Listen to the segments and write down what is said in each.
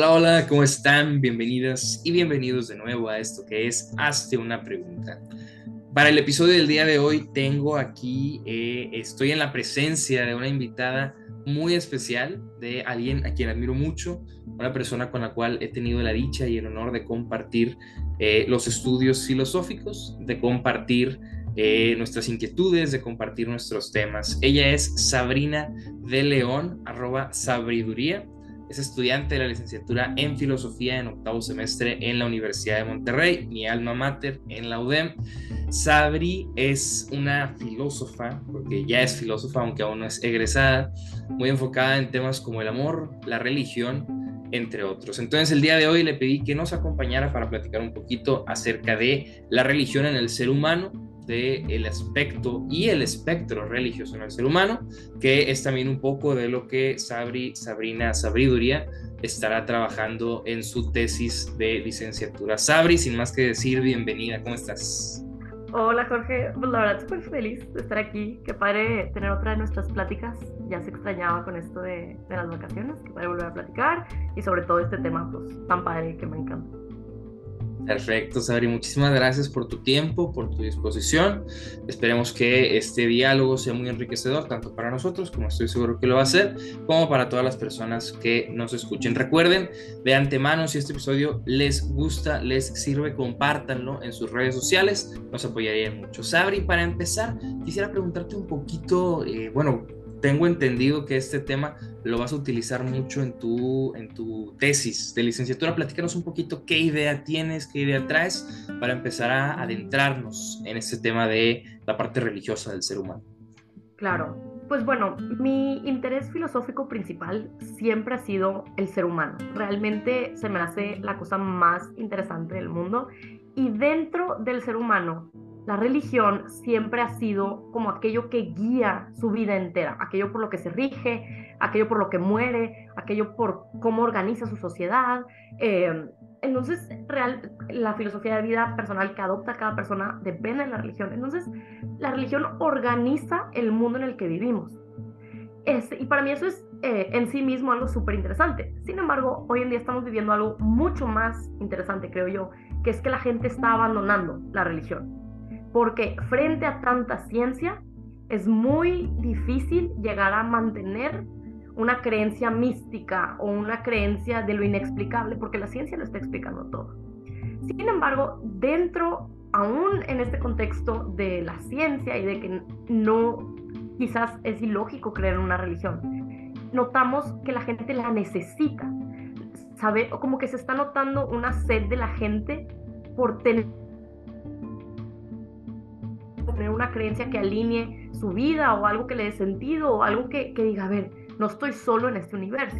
Hola, hola, ¿cómo están? Bienvenidas y bienvenidos de nuevo a esto que es Hazte una pregunta. Para el episodio del día de hoy tengo aquí, eh, estoy en la presencia de una invitada muy especial, de alguien a quien admiro mucho, una persona con la cual he tenido la dicha y el honor de compartir eh, los estudios filosóficos, de compartir eh, nuestras inquietudes, de compartir nuestros temas. Ella es Sabrina de León, arroba sabiduría es estudiante de la licenciatura en filosofía en octavo semestre en la Universidad de Monterrey, mi alma mater en la UDEM. Sabri es una filósofa, porque ya es filósofa, aunque aún no es egresada, muy enfocada en temas como el amor, la religión, entre otros. Entonces el día de hoy le pedí que nos acompañara para platicar un poquito acerca de la religión en el ser humano, el aspecto y el espectro religioso en el ser humano, que es también un poco de lo que Sabri, Sabrina Sabriduría estará trabajando en su tesis de licenciatura. Sabri, sin más que decir, bienvenida, ¿cómo estás? Hola Jorge, pues la verdad súper feliz de estar aquí, qué padre tener otra de nuestras pláticas, ya se extrañaba con esto de, de las vacaciones, que padre volver a platicar y sobre todo este tema pues tan padre que me encanta. Perfecto, Sabri. Muchísimas gracias por tu tiempo, por tu disposición. Esperemos que este diálogo sea muy enriquecedor, tanto para nosotros, como estoy seguro que lo va a ser, como para todas las personas que nos escuchen. Recuerden de antemano, si este episodio les gusta, les sirve, compártanlo en sus redes sociales. Nos apoyarían mucho. Sabri, para empezar, quisiera preguntarte un poquito, eh, bueno, tengo entendido que este tema lo vas a utilizar mucho en tu, en tu tesis de licenciatura. Platícanos un poquito qué idea tienes, qué idea traes para empezar a adentrarnos en este tema de la parte religiosa del ser humano. Claro, pues bueno, mi interés filosófico principal siempre ha sido el ser humano. Realmente se me hace la cosa más interesante del mundo. Y dentro del ser humano la religión siempre ha sido como aquello que guía su vida entera, aquello por lo que se rige, aquello por lo que muere, aquello por cómo organiza su sociedad. Eh, entonces, la filosofía de vida personal que adopta cada persona depende de la religión. Entonces, la religión organiza el mundo en el que vivimos. y para mí eso es eh, en sí mismo algo súper interesante. Sin embargo, hoy en día estamos viviendo algo mucho más interesante, creo yo, que es que la gente está abandonando la religión porque frente a tanta ciencia es muy difícil llegar a mantener una creencia mística o una creencia de lo inexplicable, porque la ciencia lo está explicando todo. Sin embargo, dentro, aún en este contexto de la ciencia y de que no, quizás es ilógico creer en una religión, notamos que la gente la necesita, ¿sabe? Como que se está notando una sed de la gente por tener una creencia que alinee su vida o algo que le dé sentido o algo que, diga, a ver, no estoy solo en este universo.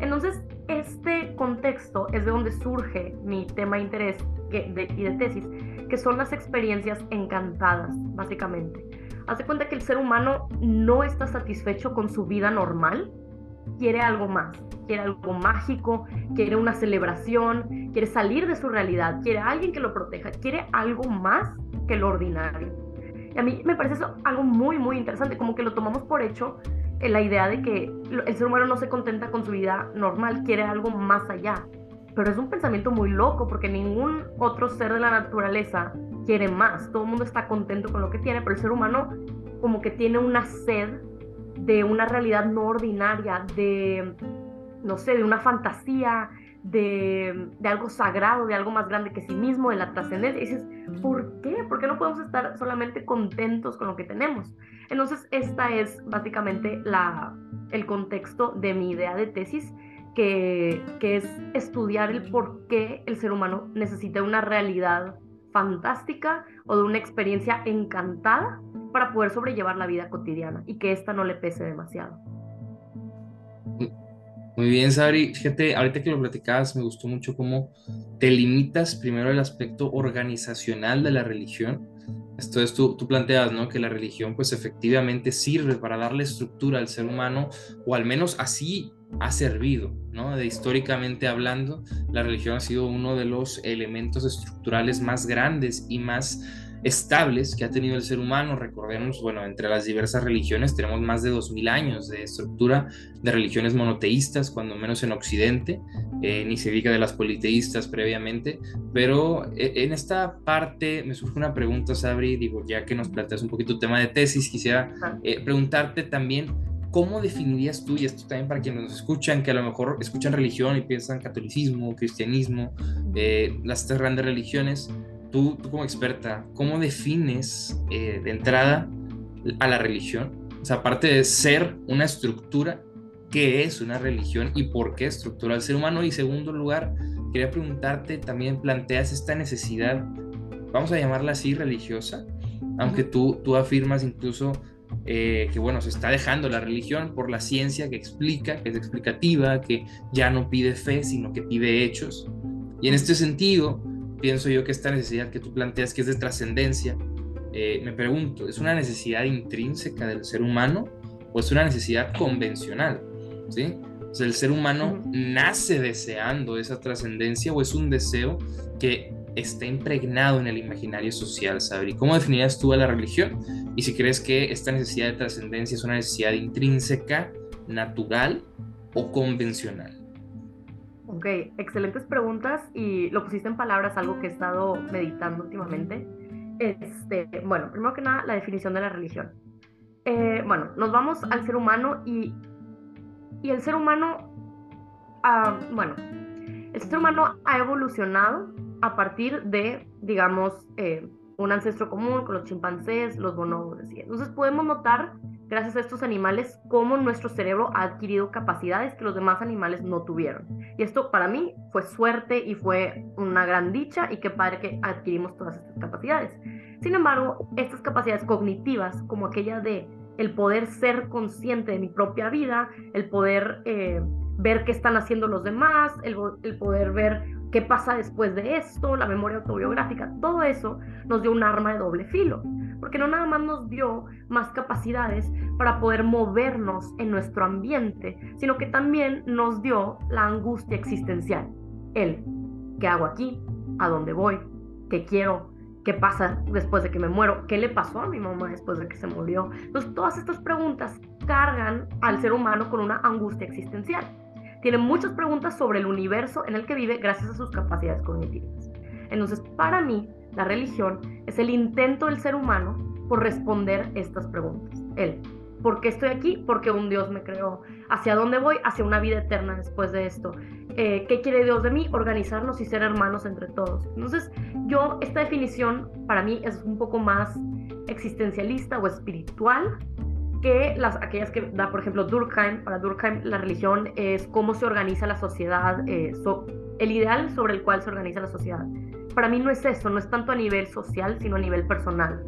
Entonces, este contexto es de donde surge mi tema de interés y de tesis, que son las experiencias encantadas, básicamente. Hace cuenta que el ser humano no está satisfecho con su vida normal, quiere algo más, quiere algo mágico, quiere una celebración, quiere salir de su realidad, quiere alguien que lo proteja, quiere algo más que lo ordinario. A mí me parece eso algo muy, muy interesante, como que lo tomamos por hecho en la idea de que el ser humano no se contenta con su vida normal, quiere algo más allá. Pero es un pensamiento muy loco porque ningún otro ser de la naturaleza quiere más. Todo el mundo está contento con lo que tiene, pero el ser humano como que tiene una sed de una realidad no ordinaria, de, no sé, de una fantasía, de, algo sagrado, de algo más grande que sí mismo, de la trascendencia. Y dices, ¿por qué? ¿Por qué no podemos estar solamente contentos con lo que tenemos? Entonces, esta es básicamente la, el contexto de mi idea de tesis, que, que es estudiar el por qué el ser humano necesita una realidad fantástica o de una experiencia encantada para poder sobrellevar la vida cotidiana y que ésta no le pese demasiado. Muy bien, Sabri. Fíjate, ahorita que lo platicabas, me gustó mucho cómo te limitas primero el aspecto organizacional de la religión. Entonces tú, tú planteas, ¿no? Que la religión pues efectivamente sirve para darle estructura al ser humano, o al menos así ha servido, ¿no? De históricamente hablando, la religión ha sido uno de los elementos estructurales más grandes y más estables que ha tenido el ser humano. Recordemos, bueno, entre las diversas religiones tenemos más de 2.000 años de estructura de religiones monoteístas, cuando menos en Occidente, eh, ni se diga de las politeístas previamente, pero eh, en esta parte me surge una pregunta, Sabri, digo, ya que nos planteas un poquito el tema de tesis, quisiera eh, preguntarte también ¿cómo definirías tú, y esto también para quienes nos escuchan, que a lo mejor escuchan religión y piensan catolicismo, cristianismo, eh, las tres grandes religiones, tú, tú como experta, ¿cómo defines eh, de entrada a la religión? O sea, aparte de ser una estructura, ¿qué es una religión y por qué estructura el ser humano? Y segundo lugar, quería preguntarte, también planteas esta necesidad, vamos a llamarla así, religiosa, aunque tú, tú afirmas incluso eh, que bueno, se está dejando la religión por la ciencia que explica, que es explicativa, que ya no pide fe, sino que pide hechos. Y en este sentido, pienso yo que esta necesidad que tú planteas, que es de trascendencia, eh, me pregunto, ¿es una necesidad intrínseca del ser humano o es una necesidad convencional? ¿Sí? O sea, ¿El ser humano nace deseando esa trascendencia o es un deseo que está impregnado en el imaginario social, Sabri. ¿Cómo definirías tú a la religión? Y si crees que esta necesidad de trascendencia es una necesidad intrínseca, natural o convencional. Ok, excelentes preguntas y lo pusiste en palabras, algo que he estado meditando últimamente. Este, bueno, primero que nada, la definición de la religión. Eh, bueno, nos vamos al ser humano y, y el ser humano, ah, bueno, el ser humano ha evolucionado a partir de, digamos, eh, un ancestro común con los chimpancés, los bonobos. Entonces podemos notar, gracias a estos animales, cómo nuestro cerebro ha adquirido capacidades que los demás animales no tuvieron. Y esto para mí fue suerte y fue una gran dicha y qué padre que adquirimos todas estas capacidades. Sin embargo, estas capacidades cognitivas, como aquella de el poder ser consciente de mi propia vida, el poder eh, ver qué están haciendo los demás, el poder ver qué pasa después de esto, la memoria autobiográfica, todo eso nos dio un arma de doble filo, porque no nada más nos dio más capacidades para poder movernos en nuestro ambiente, sino que también nos dio la angustia existencial. El, ¿qué hago aquí? ¿A dónde voy? ¿Qué quiero? ¿Qué pasa después de que me muero? ¿Qué le pasó a mi mamá después de que se murió? Entonces, todas estas preguntas cargan al ser humano con una angustia existencial tiene muchas preguntas sobre el universo en el que vive gracias a sus capacidades cognitivas. Entonces, para mí, la religión es el intento del ser humano por responder estas preguntas. Él, ¿por qué estoy aquí? Porque un Dios me creó. ¿Hacia dónde voy? Hacia una vida eterna después de esto. Eh, ¿Qué quiere Dios de mí? Organizarnos y ser hermanos entre todos. Entonces, yo, esta definición para mí es un poco más existencialista o espiritual que las, aquellas que da, por ejemplo, Durkheim. Para Durkheim la religión es cómo se organiza la sociedad, eh, el ideal sobre el cual se organiza la sociedad. Para mí no es eso, no es tanto a nivel social, sino a nivel personal.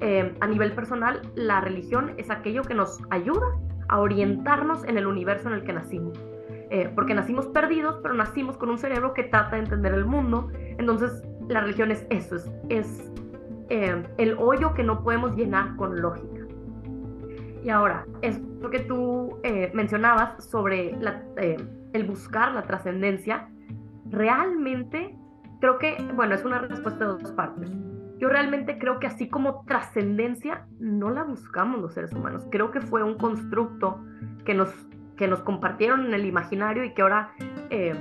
Eh, a nivel personal, la religión es aquello que nos ayuda a orientarnos en el universo en el que nacimos. Eh, porque nacimos perdidos, pero nacimos con un cerebro que trata de entender el mundo. Entonces, la religión es eso, es, es el hoyo que no podemos llenar con lógica. Y ahora, es que tú eh, mencionabas sobre eh, el buscar la trascendencia, realmente creo que, bueno, es una respuesta de dos partes. Yo realmente creo que así como trascendencia, no la buscamos los seres humanos. Creo que fue un constructo que nos, que nos compartieron en el imaginario y que ahora eh,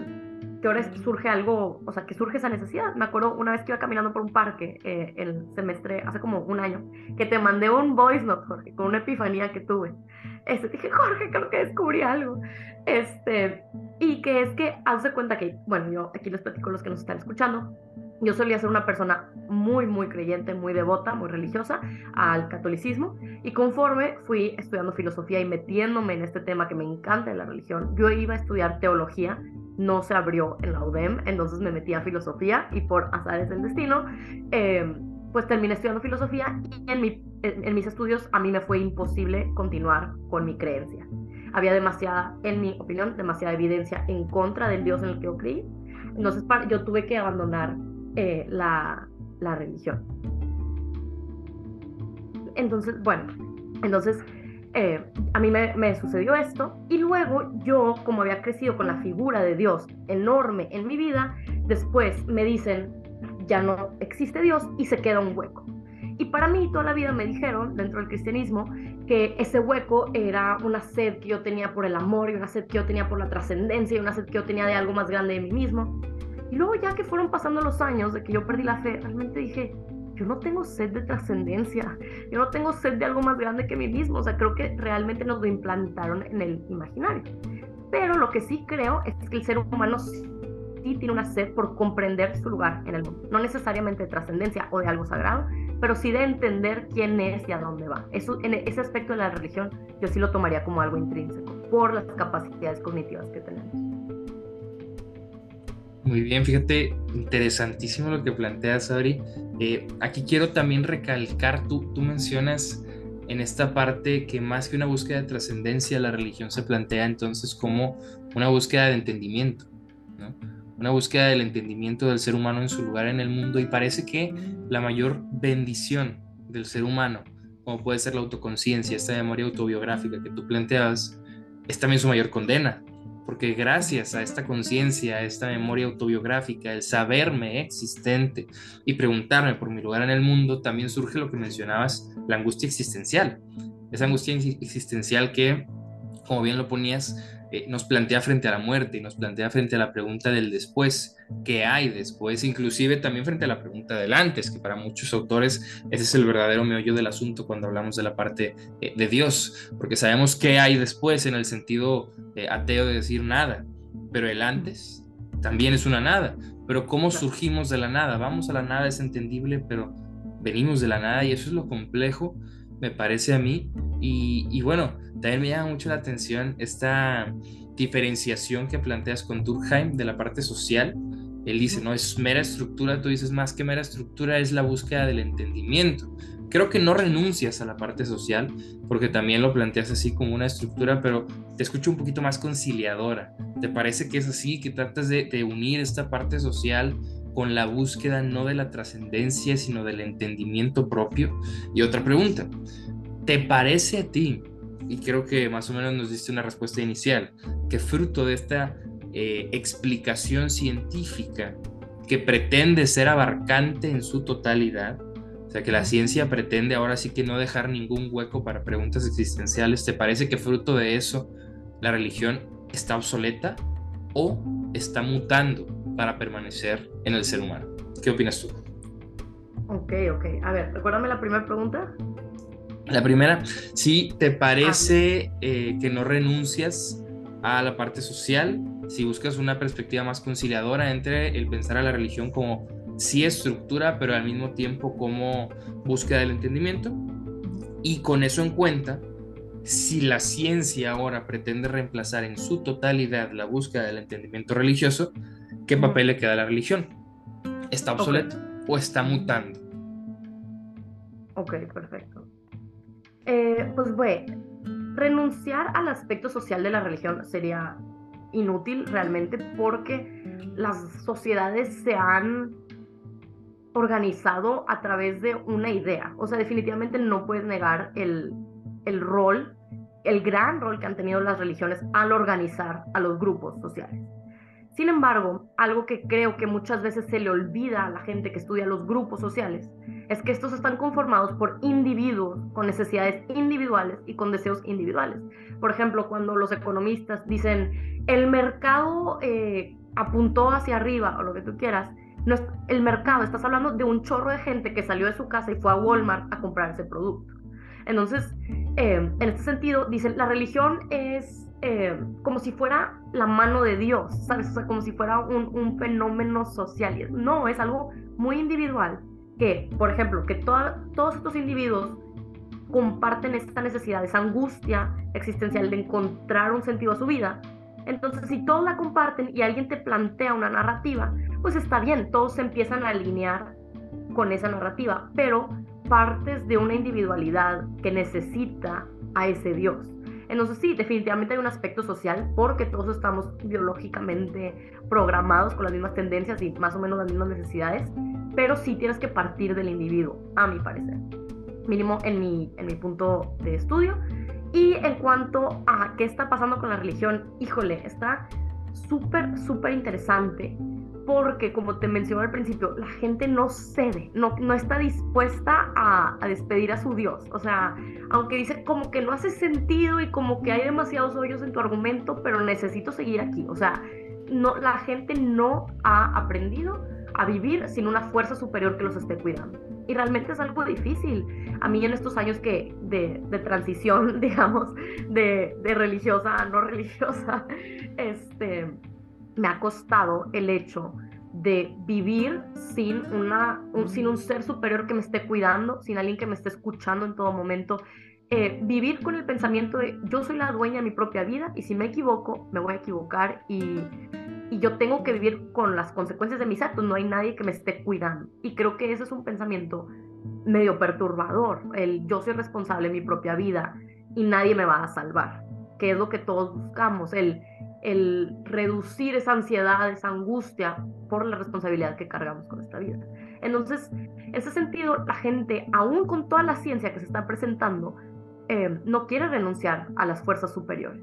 que ahora surge algo, o sea, que surge esa necesidad. Me acuerdo una vez que iba caminando por un parque eh, el semestre, hace como un año, que te mandé un voice note, Jorge, con una epifanía que tuve. Este, dije, Jorge, creo que descubrí algo. Este, y que es que, hace cuenta que, bueno, yo aquí les platico a los que nos están escuchando, yo solía ser una persona muy, muy creyente, muy devota, muy religiosa al catolicismo y conforme fui estudiando filosofía y metiéndome en este tema que me encanta de la religión, yo iba a estudiar teología, no se abrió en la UDEM, entonces me metí a filosofía y por azares del destino, eh, pues terminé estudiando filosofía y en, mi, en mis estudios a mí me fue imposible continuar con mi creencia. Había demasiada, en mi opinión, demasiada evidencia en contra del Dios en el que yo creí. Entonces yo tuve que abandonar eh, la, religión. Entonces, bueno, entonces eh, a mí me, sucedió esto y luego yo, como había crecido con la figura de Dios enorme en mi vida, después me dicen, ya no existe Dios y se queda un hueco. para mí toda la vida me dijeron, dentro del cristianismo, que ese hueco era una sed que yo tenía por el amor y una sed que yo tenía por la trascendencia y una sed que yo tenía de algo más grande de mí mismo. Y luego ya que fueron pasando los años de que yo perdí la fe, realmente dije, yo no tengo sed de trascendencia, yo no tengo sed de algo más grande que mí mismo, o sea, creo que realmente nos lo implantaron en el imaginario. Pero lo que sí creo es que el ser humano sí tiene una sed por comprender su lugar en el mundo, no necesariamente de trascendencia o de algo sagrado, pero sí de entender quién es y a dónde va. Eso, en ese aspecto de la religión yo sí lo tomaría como algo intrínseco por las capacidades cognitivas que tenemos. Muy bien, fíjate, interesantísimo lo que planteas, Ari. Eh, aquí quiero también recalcar, tú, tú mencionas en esta parte que más que una búsqueda de trascendencia, la religión se plantea entonces como una búsqueda de entendimiento, ¿no? una búsqueda del entendimiento del ser humano en su lugar en el mundo y parece que la mayor bendición del ser humano, como puede ser la autoconciencia, esta memoria autobiográfica que tú planteabas, es también su mayor condena, porque gracias a esta conciencia, a esta memoria autobiográfica, el saberme existente y preguntarme por mi lugar en el mundo, también surge lo que mencionabas, la angustia existencial. Esa angustia existencial que, como bien lo ponías, eh, nos plantea frente a la muerte y nos plantea frente a la pregunta del después, ¿qué hay después? Inclusive también frente a la pregunta del antes, que para muchos autores ese es el verdadero meollo del asunto cuando hablamos de la parte eh, de Dios, porque sabemos qué hay después en el sentido eh, ateo de decir nada, pero el antes también es una nada, pero ¿cómo surgimos de la nada? Vamos a la nada, es entendible, pero venimos de la nada y eso es lo complejo, me parece a mí, y, bueno, también me llama mucho la atención esta diferenciación que planteas con Durkheim de la parte social. Él dice, no es mera estructura, tú dices más que mera estructura, es la búsqueda del entendimiento. Creo que no renuncias a la parte social, porque también lo planteas así como una estructura, pero te escucho un poquito más conciliadora. ¿Te parece que es así, que tratas de, de unir esta parte social con la búsqueda no de la trascendencia, sino del entendimiento propio? Y otra pregunta, ¿Te parece a ti, y creo que más o menos nos diste una respuesta inicial, que fruto de esta eh, explicación científica que pretende ser abarcante en su totalidad, o sea, que la ciencia pretende ahora sí que no dejar ningún hueco para preguntas existenciales, ¿te parece que fruto de eso la religión está obsoleta o está mutando para permanecer en el ser humano? ¿Qué opinas tú? Ok, ok. A ver, recuérdame la primera pregunta. La primera, si te parece eh, que no renuncias a la parte social, si buscas una perspectiva más conciliadora entre el pensar a la religión como sí estructura, pero al mismo tiempo como búsqueda del entendimiento, y con eso en cuenta, si la ciencia ahora pretende reemplazar en su totalidad la búsqueda del entendimiento religioso, ¿qué papel le queda a la religión? ¿Está obsoleto o está mutando? Ok, perfecto. Eh, pues bueno, renunciar al aspecto social de la religión sería inútil realmente porque las sociedades se han organizado a través de una idea. O sea, definitivamente no puedes negar el, el rol, el gran rol que han tenido las religiones al organizar a los grupos sociales. Sin embargo, algo que creo que muchas veces se le olvida a la gente que estudia los grupos sociales es que estos están conformados por individuos con necesidades individuales y con deseos individuales. Por ejemplo, cuando los economistas dicen el mercado eh, apuntó hacia arriba o lo que tú quieras, no es, el mercado, estás hablando de un chorro de gente que salió de su casa y fue a Walmart a comprar ese producto. Entonces, eh, en este sentido, dicen, la religión es eh, como si fuera la mano de Dios, ¿sabes? O como si fuera un, un fenómeno social. No, es algo muy individual que, por ejemplo, que todos estos individuos comparten esta necesidad, esa angustia existencial de encontrar un sentido a su vida, entonces si todos la comparten y alguien te plantea una narrativa, pues está bien, todos se empiezan a alinear con esa narrativa, pero partes de una individualidad que necesita a ese Dios. Entonces sí, definitivamente hay un aspecto social porque todos estamos biológicamente programados con las mismas tendencias y más o menos las mismas necesidades, pero sí tienes que partir del individuo, a mi parecer, mínimo en mi, en mi punto de estudio. Y en cuanto a qué está pasando con la religión, híjole, está súper, súper interesante porque, como te mencioné al principio, la gente no cede, no, no está dispuesta a, a, despedir a su Dios. O sea, aunque dice como que no hace sentido y como que hay demasiados hoyos en tu argumento, pero necesito seguir aquí. O sea, no, la gente no ha aprendido a vivir sin una fuerza superior que los esté cuidando. Y realmente es algo difícil. A mí en estos años que de, de transición, digamos, de, de, religiosa a no religiosa, este, me ha costado el hecho de vivir sin, una, un, sin un ser superior que me esté cuidando, sin alguien que me esté escuchando en todo momento. Eh, vivir con el pensamiento de yo soy la dueña de mi propia vida y si me equivoco, me voy a equivocar y, y yo tengo que vivir con las consecuencias de mis actos, no hay nadie que me esté cuidando. Y creo que ese es un pensamiento medio perturbador, el yo soy responsable de mi propia vida y nadie me va a salvar, que es lo que todos buscamos, el el reducir esa ansiedad, esa angustia por la responsabilidad que cargamos con esta vida. Entonces, en ese sentido, la gente, aún con toda la ciencia que se está presentando, eh, no quiere renunciar a las fuerzas superiores.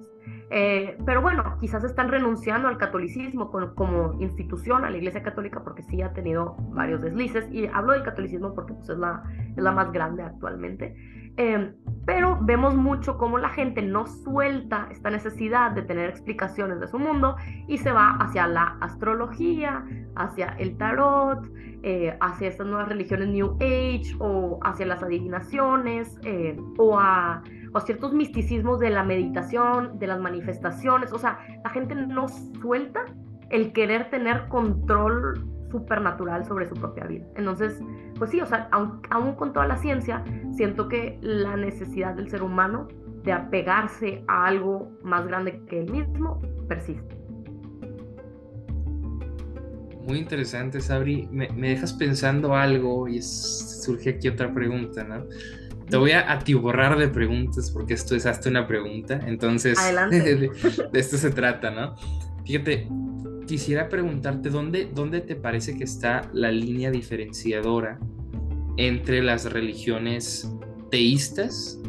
Eh, pero bueno, quizás están renunciando al catolicismo como, institución, a la Iglesia Católica, porque sí ha tenido varios deslices. Y hablo del catolicismo porque pues, es, la, es la más grande actualmente. Eh, pero vemos mucho cómo la gente no suelta esta necesidad de tener explicaciones de su mundo y se va hacia la astrología, hacia el tarot, eh, hacia estas nuevas religiones New Age o hacia las adivinaciones eh, o, a, o, ciertos misticismos de la meditación, de las manifestaciones. O sea, la gente no suelta el querer tener control supernatural sobre su propia vida. Entonces, pues sí, o sea, aún, con toda la ciencia, siento que la necesidad del ser humano de apegarse a algo más grande que él mismo persiste. Muy interesante, Sabri. Me, dejas pensando algo y surge aquí otra pregunta, ¿no? Te voy a atiborrar de preguntas porque esto es hasta una pregunta. Entonces, de, esto se trata, ¿no? Fíjate, quisiera preguntarte dónde, dónde te parece que está la línea diferenciadora entre las religiones teístas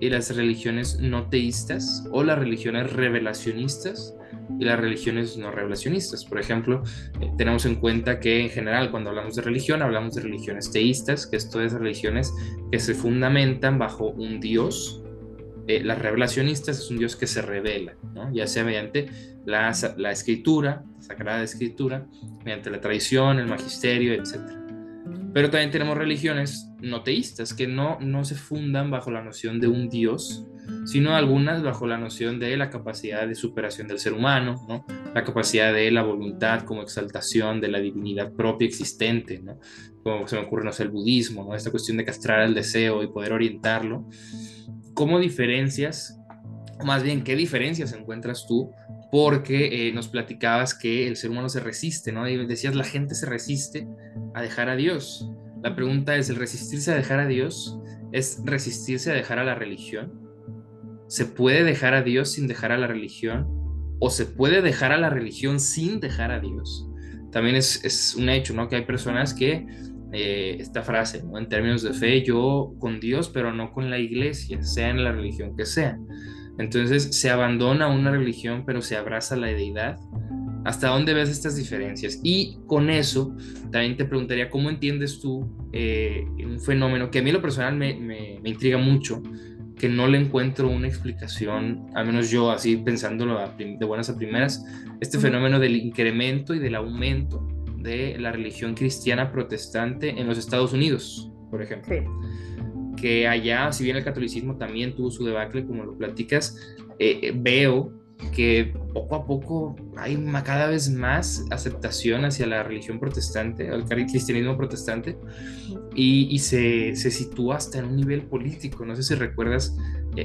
y las religiones no teístas o las religiones revelacionistas y las religiones no revelacionistas. Por ejemplo, eh, tenemos en cuenta que en general cuando hablamos de religión hablamos de religiones teístas, que esto es religiones que se fundamentan bajo un Dios. Eh, las revelacionistas es un Dios que se revela, ya sea mediante la, la escritura, Sagrada Escritura, mediante la tradición, el magisterio, etc. Pero también tenemos religiones no teístas que no, no se fundan bajo la noción de un Dios, sino algunas bajo la noción de la capacidad de superación del ser humano, ¿no? la capacidad de la voluntad como exaltación de la divinidad propia existente, ¿no? como se me ocurre no sé, el budismo, ¿no? esta cuestión de castrar el deseo y poder orientarlo. ¿Cómo diferencias, más bien, qué diferencias encuentras tú porque eh, nos platicabas que el ser humano se resiste, ¿no? Y decías, la gente se resiste a dejar a Dios. La pregunta es, ¿el resistirse a dejar a Dios es resistirse a dejar a la religión? ¿Se puede dejar a Dios sin dejar a la religión? ¿O se puede dejar a la religión sin dejar a Dios? También es, es un hecho, ¿no? Que hay personas que, eh, esta frase, ¿no? En términos de fe, yo con Dios, pero no con la iglesia, sea en la religión que sea. Entonces se abandona una religión, pero se abraza la deidad. ¿Hasta dónde ves estas diferencias? Y con eso, también te preguntaría, ¿cómo entiendes tú eh, un fenómeno que a mí lo personal me, me, intriga mucho, que no le encuentro una explicación, al menos yo así pensándolo de buenas a primeras, este fenómeno del incremento y del aumento de la religión cristiana protestante en los Estados Unidos, por ejemplo. Sí que allá, si bien el catolicismo también tuvo su debacle, como lo platicas, eh, eh, veo que poco a poco hay cada vez más aceptación hacia la religión protestante, al cristianismo protestante, y, se, se, sitúa hasta en un nivel político. No sé si recuerdas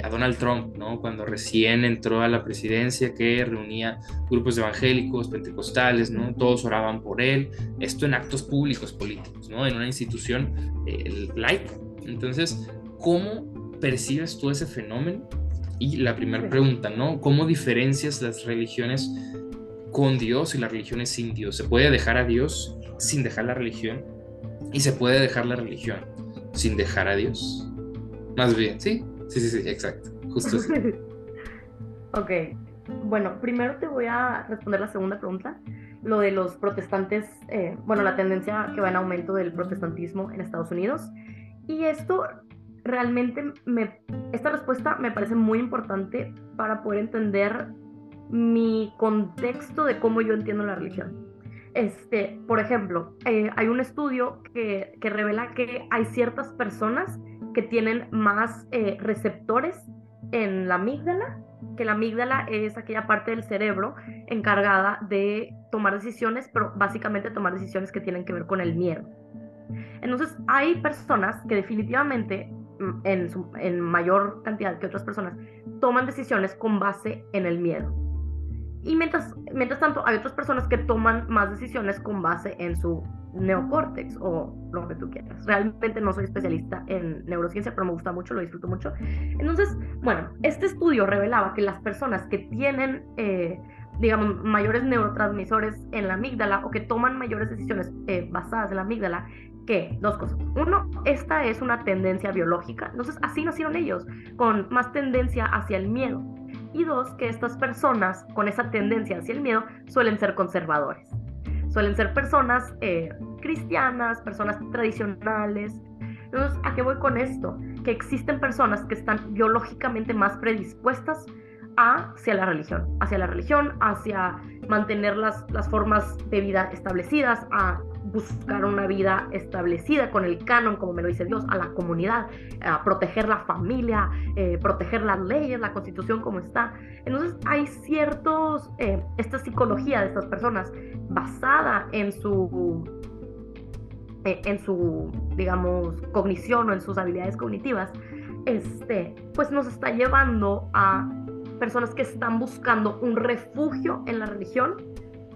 a Donald Trump, ¿no? cuando recién entró a la presidencia, que reunía grupos evangélicos, pentecostales, ¿no? todos oraban por él, esto en actos públicos políticos, ¿no? en una institución laica. Entonces, ¿cómo percibes tú ese fenómeno? Y la primera pregunta, ¿no? ¿Cómo diferencias las religiones con Dios y las religiones sin Dios? ¿Se puede dejar a Dios sin dejar la religión? ¿Y se puede dejar la religión sin dejar a Dios? Más bien, sí, sí, sí, sí, exacto, justo así. ok, bueno, primero te voy a responder la segunda pregunta lo de los protestantes, eh, bueno, la tendencia que va en aumento del protestantismo en Estados Unidos. Y esto realmente, me, esta respuesta me parece muy importante para poder entender mi contexto de cómo yo entiendo la religión. Este, por ejemplo, eh, hay un estudio que, que, revela que hay ciertas personas que tienen más eh, receptores en la amígdala, que la amígdala es aquella parte del cerebro encargada de tomar decisiones, pero básicamente tomar decisiones que tienen que ver con el miedo. Entonces, hay personas que definitivamente, mm, en, en mayor cantidad que otras personas, toman decisiones con base en el miedo. Y mientras, mientras tanto, hay otras personas que toman más decisiones con base en su neocórtex o lo que tú quieras. Realmente no soy especialista en neurociencia, pero me gusta mucho, lo disfruto mucho. Entonces, bueno, este estudio revelaba que las personas que tienen, eh, digamos, mayores neurotransmisores en la amígdala o que toman mayores decisiones eh, basadas en la amígdala, que dos cosas. Uno, esta es una tendencia biológica, entonces así nacieron ellos, con más tendencia hacia el miedo y dos, que estas personas con esa tendencia hacia el miedo suelen ser conservadores. Suelen ser personas eh, cristianas, personas tradicionales. Entonces, ¿a qué voy con esto? Que existen personas que están biológicamente más predispuestas hacia la religión, hacia la religión, hacia mantener las, las formas de vida establecidas, a buscar una vida establecida con el canon, como me lo dice Dios, a la comunidad, a proteger la familia, eh, proteger las leyes, la constitución como está. Entonces hay ciertos, eh, esta psicología de estas personas basada en su, eh, en su, digamos, cognición o en sus habilidades cognitivas, este, pues nos está llevando a personas que están buscando un refugio en la religión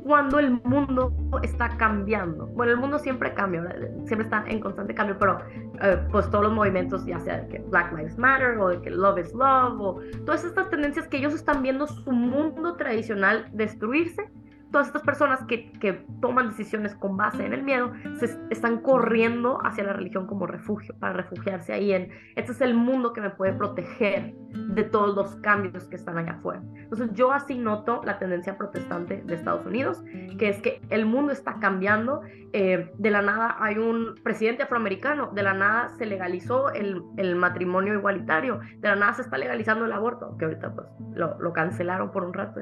cuando el mundo está cambiando. Bueno, el mundo siempre cambia, siempre está en constante cambio, pero eh, pues todos los movimientos, ya sea que Black Lives Matter o que Love is Love, o todas estas tendencias que ellos están viendo su mundo tradicional destruirse todas estas personas que, que, toman decisiones con base en el miedo se están corriendo hacia la religión como refugio, para refugiarse ahí en, este es el mundo que me puede proteger de todos los cambios que están allá afuera. Entonces yo así noto la tendencia protestante de Estados Unidos, que es que el mundo está cambiando, eh, de la nada hay un presidente afroamericano, de la nada se legalizó el, el, matrimonio igualitario, de la nada se está legalizando el aborto, que ahorita pues lo, lo cancelaron por un rato.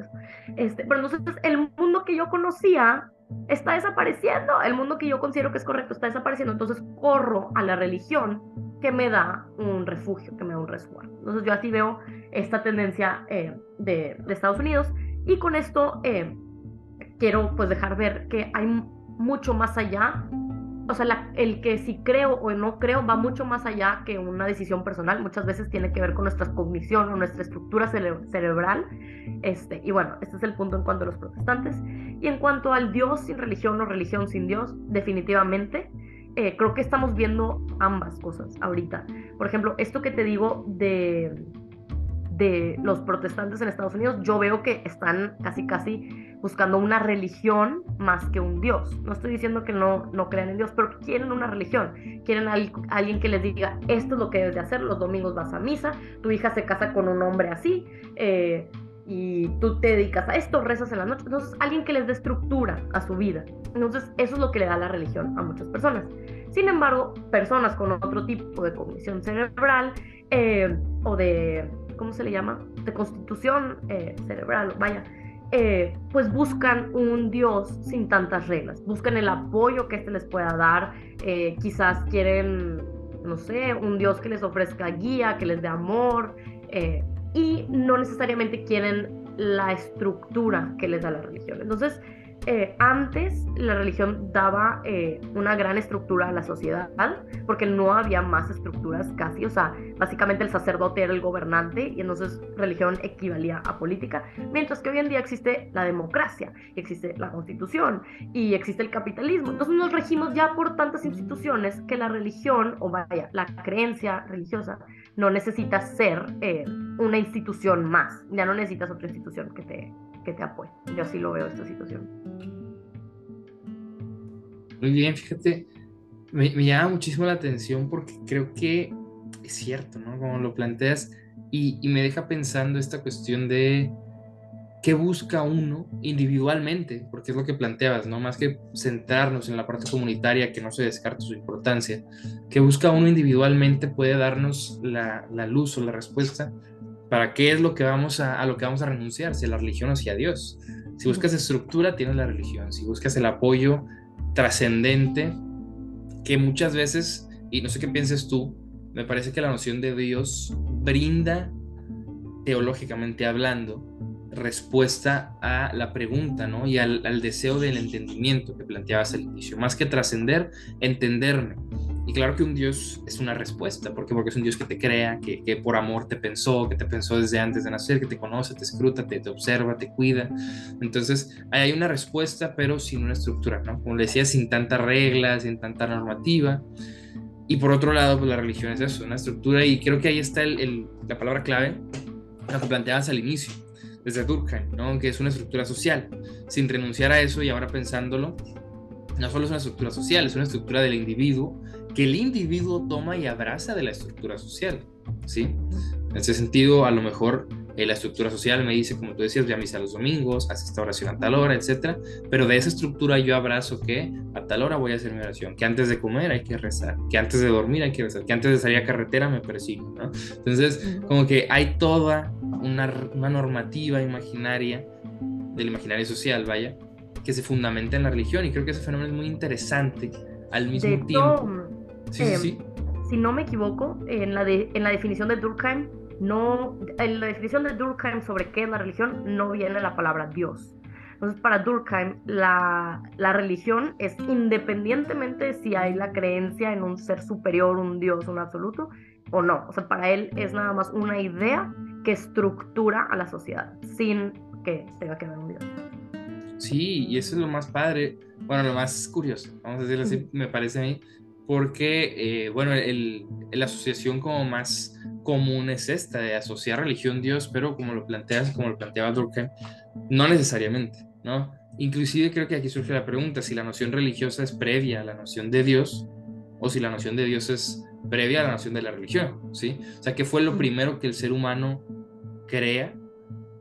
Este, pero entonces el mundo que yo conocía está desapareciendo, el mundo que yo considero que es correcto está desapareciendo, entonces corro a la religión que me da un refugio, que me da un resguardo. Entonces yo así veo esta tendencia eh, de, de, Estados Unidos. Y con esto eh, quiero pues dejar ver que hay mucho más allá o sea, el que si creo o no creo va mucho más allá que una decisión personal. Muchas veces tiene que ver con nuestra cognición o nuestra estructura cerebral. Este, y bueno, este es el punto en cuanto a los protestantes. Y en cuanto al Dios sin religión o religión sin Dios, definitivamente eh, creo que estamos viendo ambas cosas ahorita. Por ejemplo, esto que te digo de de los protestantes en Estados Unidos, yo veo que están casi casi buscando una religión más que un Dios. No estoy diciendo que no, no crean en Dios, pero quieren una religión. Quieren a alguien que les diga, esto es lo que debes de hacer, los domingos vas a misa, tu hija se casa con un hombre así, eh, y tú te dedicas a esto, rezas en la noche. Entonces, alguien que les dé estructura a su vida. Entonces, eso es lo que le da la religión a muchas personas. Sin embargo, personas con otro tipo de cognición cerebral eh, o de ¿cómo se le llama? De constitución eh, cerebral, vaya, eh, pues buscan un Dios sin tantas reglas, buscan el apoyo que éste les pueda dar, eh, quizás quieren, no sé, un Dios que les ofrezca guía, que les dé amor, y no necesariamente quieren la estructura que les da la religión. Entonces, eh, antes la religión daba eh, una gran estructura a la sociedad, porque no había más estructuras casi, o sea, básicamente el sacerdote era el gobernante y entonces religión equivalía a política, mientras que hoy en día existe la democracia, existe la constitución y existe el capitalismo. Entonces nos regimos ya por tantas instituciones que la religión, o vaya, la creencia religiosa, no necesita ser eh, una institución más, ya no necesitas otra institución que te, que te apoye. Yo así lo veo esta situación. Muy bien, fíjate, me, llama muchísimo la atención porque creo que es cierto, ¿no? Como lo planteas y, me deja pensando esta cuestión de qué busca uno individualmente, porque es lo que planteabas, ¿no? Más que centrarnos en la parte comunitaria, que no se descarta su importancia, qué busca uno individualmente puede darnos la, la luz o la respuesta para qué es lo que vamos a, a lo que vamos a renunciar, si a la religión o si a Dios. Si buscas estructura, tienes la religión. Si buscas el apoyo trascendente, que muchas veces, y no sé qué pienses tú, me parece que la noción de Dios brinda, teológicamente hablando, respuesta a la pregunta, ¿no? Y al, al deseo del entendimiento que planteabas al inicio. Más que trascender, entenderme. Y claro que un Dios es una respuesta, ¿por qué? Porque es un Dios que te crea, que, que, por amor te pensó, que te pensó desde antes de nacer, que te conoce, te escruta, te, te observa, te cuida. Entonces, hay una respuesta, pero sin una estructura, ¿no? Como le decía, sin tantas reglas, sin tanta normativa. Y por otro lado, pues la religión es eso, una estructura, y creo que ahí está el, el, la palabra clave, la que planteabas al inicio, desde Durkheim, ¿no? Que es una estructura social. Sin renunciar a eso y ahora pensándolo, no solo es una estructura social, es una estructura del individuo que el individuo toma y abraza de la estructura social, ¿sí? En ese sentido, a lo mejor eh, la estructura social me dice, como tú decías, voy a misa los domingos, haz esta oración a tal hora, etcétera, pero de esa estructura yo abrazo que a tal hora voy a hacer mi oración, que antes de comer hay que rezar, que antes de dormir hay que rezar, que antes de salir a carretera me persigo, ¿no? Entonces, como que hay toda una, una normativa imaginaria del imaginario social, vaya, que se fundamenta en la religión y creo que ese fenómeno es muy interesante al mismo De tiempo. Sí, eh, sí. Si no me equivoco, en la, de, en la definición de Durkheim, no, en la definición de Durkheim sobre qué es la religión, no viene la palabra Dios. Entonces, para Durkheim, la, la religión es independientemente de si hay la creencia en un ser superior, un Dios, un absoluto, o no. O sea, para él es nada más una idea que estructura a la sociedad, sin que tenga que haber un Dios. Sí, y eso es lo más padre, bueno, lo más curioso, vamos a decirlo así, me parece a mí, porque, eh, bueno, el, la asociación como más común es esta, de asociar religión Dios, pero como lo planteas, como lo planteaba Durkheim, no necesariamente, ¿no? Inclusive creo que aquí surge la pregunta si la noción religiosa es previa a la noción de Dios o si la noción de Dios es previa a la noción de la religión, ¿sí? O sea, ¿qué fue lo primero que el ser humano crea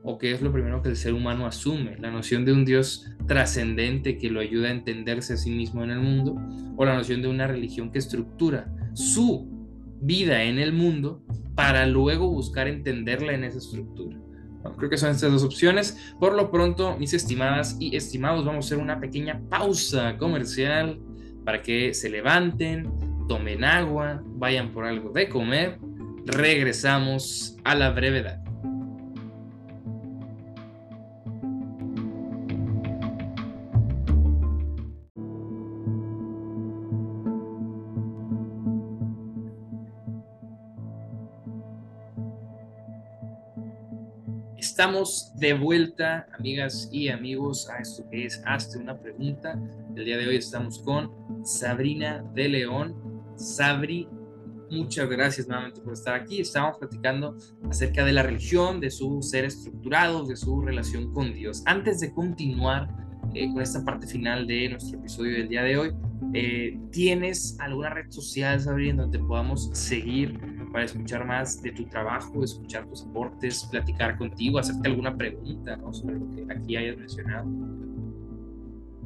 o qué es lo primero que el ser humano asume? ¿La noción de un Dios trascendente que lo ayuda a entenderse a sí mismo en el mundo o la noción de una religión que estructura su vida en el mundo para luego buscar entenderla en esa estructura? Creo que son estas dos opciones. Por lo pronto, mis estimadas y estimados, vamos a hacer una pequeña pausa comercial para que se levanten, tomen agua, vayan por algo de comer. Regresamos a la brevedad. Estamos de vuelta, amigas y amigos, a esto que es Hazte una pregunta. El día de hoy estamos con Sabrina de León. Sabri, muchas gracias nuevamente por estar aquí. Estamos platicando acerca de la religión, de su ser estructurado, de su relación con Dios. Antes de continuar eh, con esta parte final de nuestro episodio del día de hoy, eh, ¿tienes alguna red social, Sabri, en donde podamos seguir para escuchar más de tu trabajo, escuchar tus aportes, platicar contigo, hacerte alguna pregunta ¿no? sobre lo que aquí hayas mencionado.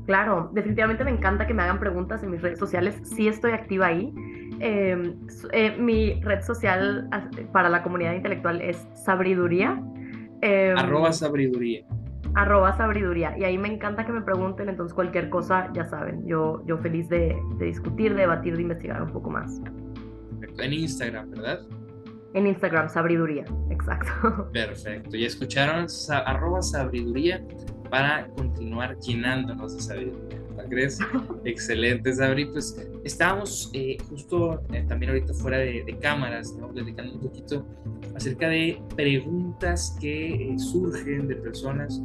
Claro, definitivamente me encanta que me hagan preguntas en mis redes sociales. Sí estoy activa ahí. Eh, eh, mi red social para la comunidad intelectual es Sabriduría. Eh, arroba Sabriduría. Arroba Sabriduría. Y ahí me encanta que me pregunten, entonces cualquier cosa, ya saben, yo, yo feliz de, de discutir, de debatir, de investigar un poco más. En Instagram, ¿verdad? En Instagram, Sabriduría, exacto. Perfecto. Ya escucharon arroba Sabriduría para continuar llenándonos de sabiduría. ¿No crees? Excelente, Sabri. Pues estábamos eh, justo eh, también ahorita fuera de, de, cámaras, ¿no? Platicando un poquito acerca de preguntas que eh, surgen de personas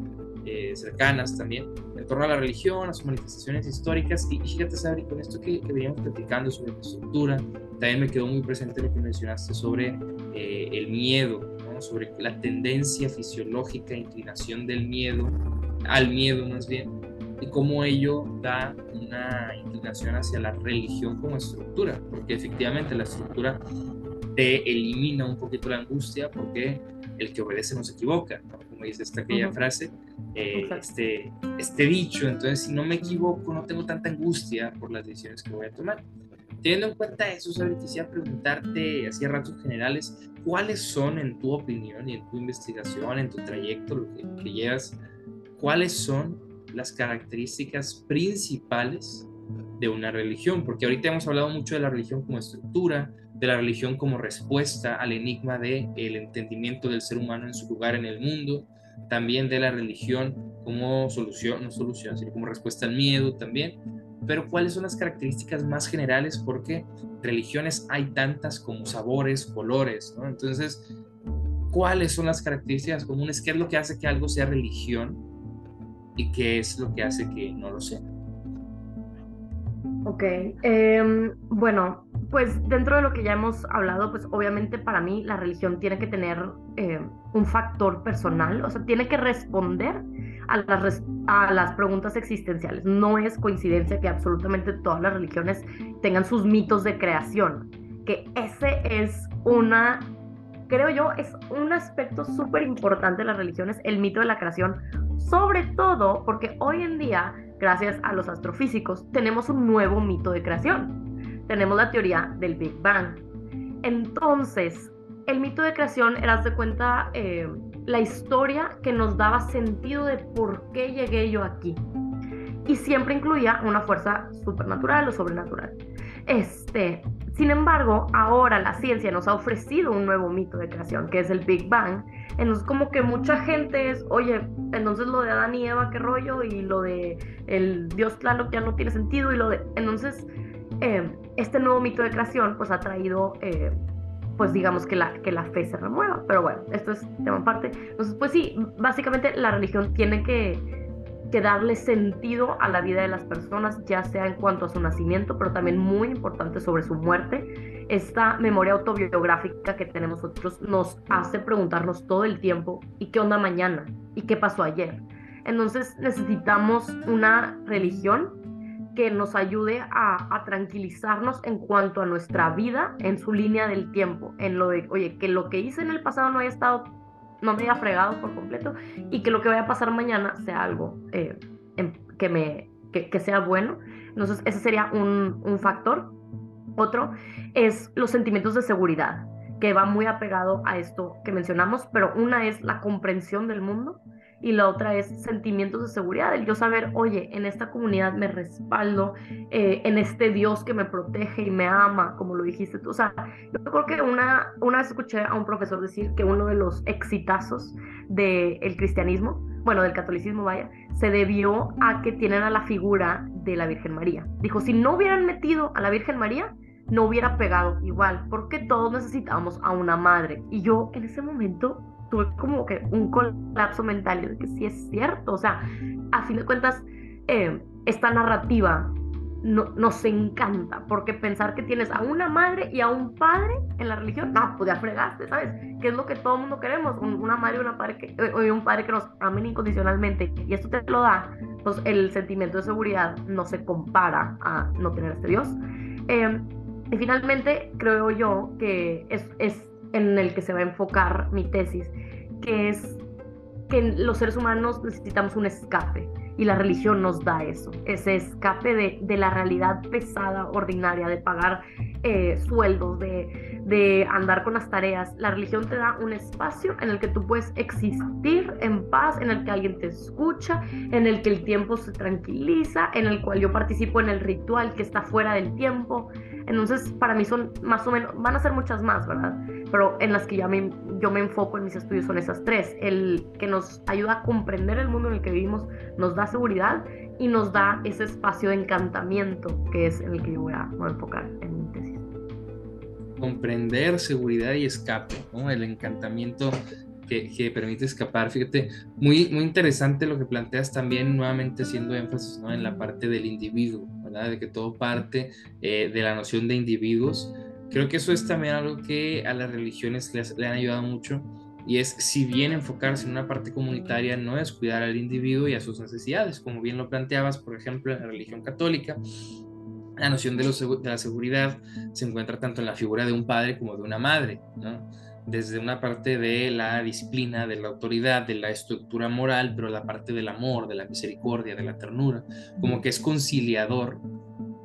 cercanas también en torno a la religión, a sus manifestaciones históricas. Y, fíjate, Sabri, con esto que, que veníamos platicando sobre la estructura, también me quedó muy presente lo que mencionaste sobre eh, el miedo, ¿no? sobre la tendencia fisiológica, inclinación del miedo, al miedo más bien, y cómo ello da una inclinación hacia la religión como estructura, porque efectivamente la estructura te elimina un poquito la angustia, porque el que obedece no se equivoca, como dice esta aquella frase, eh, este, este dicho, entonces si no me equivoco, no tengo tanta angustia por las decisiones que voy a tomar. Teniendo en cuenta eso, Sabri, quisiera preguntarte, así a ratos generales, ¿cuáles son, en tu opinión y en tu investigación, en tu trayecto, lo que, que llevas, cuáles son las características principales de una religión? Porque ahorita hemos hablado mucho de la religión como estructura, de la religión como respuesta al enigma del el entendimiento del ser humano en su lugar en el mundo, también de la religión como solución, no solución, sino como respuesta al miedo también, pero cuáles son las características más generales, porque religiones hay tantas como sabores, colores, ¿no? Entonces, ¿cuáles son las características comunes? ¿Qué es lo que hace que algo sea religión y qué es lo que hace que no lo sea? Ok, em, bueno, pues dentro de lo que ya hemos hablado, pues obviamente para mí la religión tiene que tener em, un factor personal, o sea, tiene que responder a las, a las preguntas existenciales. No es coincidencia que absolutamente todas las religiones tengan sus mitos de creación, que ese es una, creo yo, es un aspecto súper importante de las religiones, el mito de la creación, sobre todo porque hoy en día gracias a los astrofísicos, tenemos un nuevo mito de creación. Tenemos la teoría del Big Bang. Entonces, el mito de creación, eras de cuenta, eh, la historia que nos daba sentido de por qué llegué yo aquí. Y siempre incluía una fuerza supernatural o sobrenatural. Este, sin embargo, ahora la ciencia nos ha ofrecido un nuevo mito de creación, que es el Big Bang, entonces como que mucha gente es, oye, entonces lo de Adán y Eva, qué rollo, y lo de el Dios Tlaloc ya no tiene sentido, y lo de... Entonces, eh, este nuevo mito de creación pues ha traído, eh, pues digamos que la, que la fe se remueva, pero bueno, esto es tema aparte. Entonces, pues sí, básicamente la religión tiene que que darle sentido a la vida de las personas, ya sea en cuanto a su nacimiento, pero también muy importante sobre su muerte. Esta memoria autobiográfica que tenemos nosotros nos hace preguntarnos todo el tiempo, ¿y qué onda mañana? ¿Y qué pasó ayer? Entonces necesitamos una religión que nos ayude a, tranquilizarnos en cuanto a nuestra vida en su línea del tiempo, en lo de, oye, que lo que hice en el pasado no haya estado no me haya fregado por completo y que lo que vaya a pasar mañana sea algo eh, que, me, que, sea bueno. Entonces, ese sería un factor. Otro es los sentimientos de seguridad, que va muy apegado a esto que mencionamos, pero una es la comprensión del mundo y la otra es sentimientos de seguridad, el yo saber, oye, en esta comunidad me respaldo, eh, en este Dios que me protege y me ama, como lo dijiste tú. O sea, yo creo que una, una vez escuché a un profesor decir que uno de los exitazos del cristianismo, bueno, del catolicismo, vaya, se debió a que tienen a la figura de la Virgen María. Dijo, si no hubieran metido a la Virgen María, no hubiera pegado igual, porque todos necesitábamos a una madre. Y yo en ese momento tuve como que un colapso mental de que sí es cierto, o sea, a fin de cuentas, eh, esta narrativa no, nos encanta, porque pensar que tienes a una madre y a un padre en la religión, no, pues ya fregaste, ¿sabes? Que es lo que todo el mundo queremos, una madre y una padre que, eh, un padre que nos amen incondicionalmente, y esto te lo da, pues el sentimiento de seguridad no se compara a no tener a este Dios. Eh, y finalmente, creo yo que es, es en el que se va a enfocar mi tesis, que es que los seres humanos necesitamos un escape y la religión nos da eso, ese escape de, la realidad pesada, ordinaria, de pagar eh, sueldos, de, de andar con las tareas. La religión te da un espacio en el que tú puedes existir en paz, en el que alguien te escucha, en el que el tiempo se tranquiliza, en el cual yo participo en el ritual que está fuera del tiempo. Entonces, para mí son más o menos, van a ser muchas más, ¿verdad? Pero en las que ya me, yo me enfoco en mis estudios son esas tres. El que nos ayuda a comprender el mundo en el que vivimos, nos da seguridad y nos da ese espacio de encantamiento que es en el que yo voy a, voy a enfocar en mi tesis. Comprender seguridad y escape, ¿no? El encantamiento que, que, permite escapar. Fíjate, muy, muy interesante lo que planteas también, nuevamente haciendo énfasis ¿no? en la parte del individuo, De que todo parte eh, de la noción de individuos. Creo que eso es también algo que a las religiones les, le han ayudado mucho y es, si bien enfocarse en una parte comunitaria no es cuidar al individuo y a sus necesidades, como bien lo planteabas, por ejemplo, en la religión católica, la noción de, de la seguridad se encuentra tanto en la figura de un padre como de una madre, ¿no? Desde una parte de la disciplina, de la autoridad, de la estructura moral, pero la parte del amor, de la misericordia, de la ternura, como que es conciliador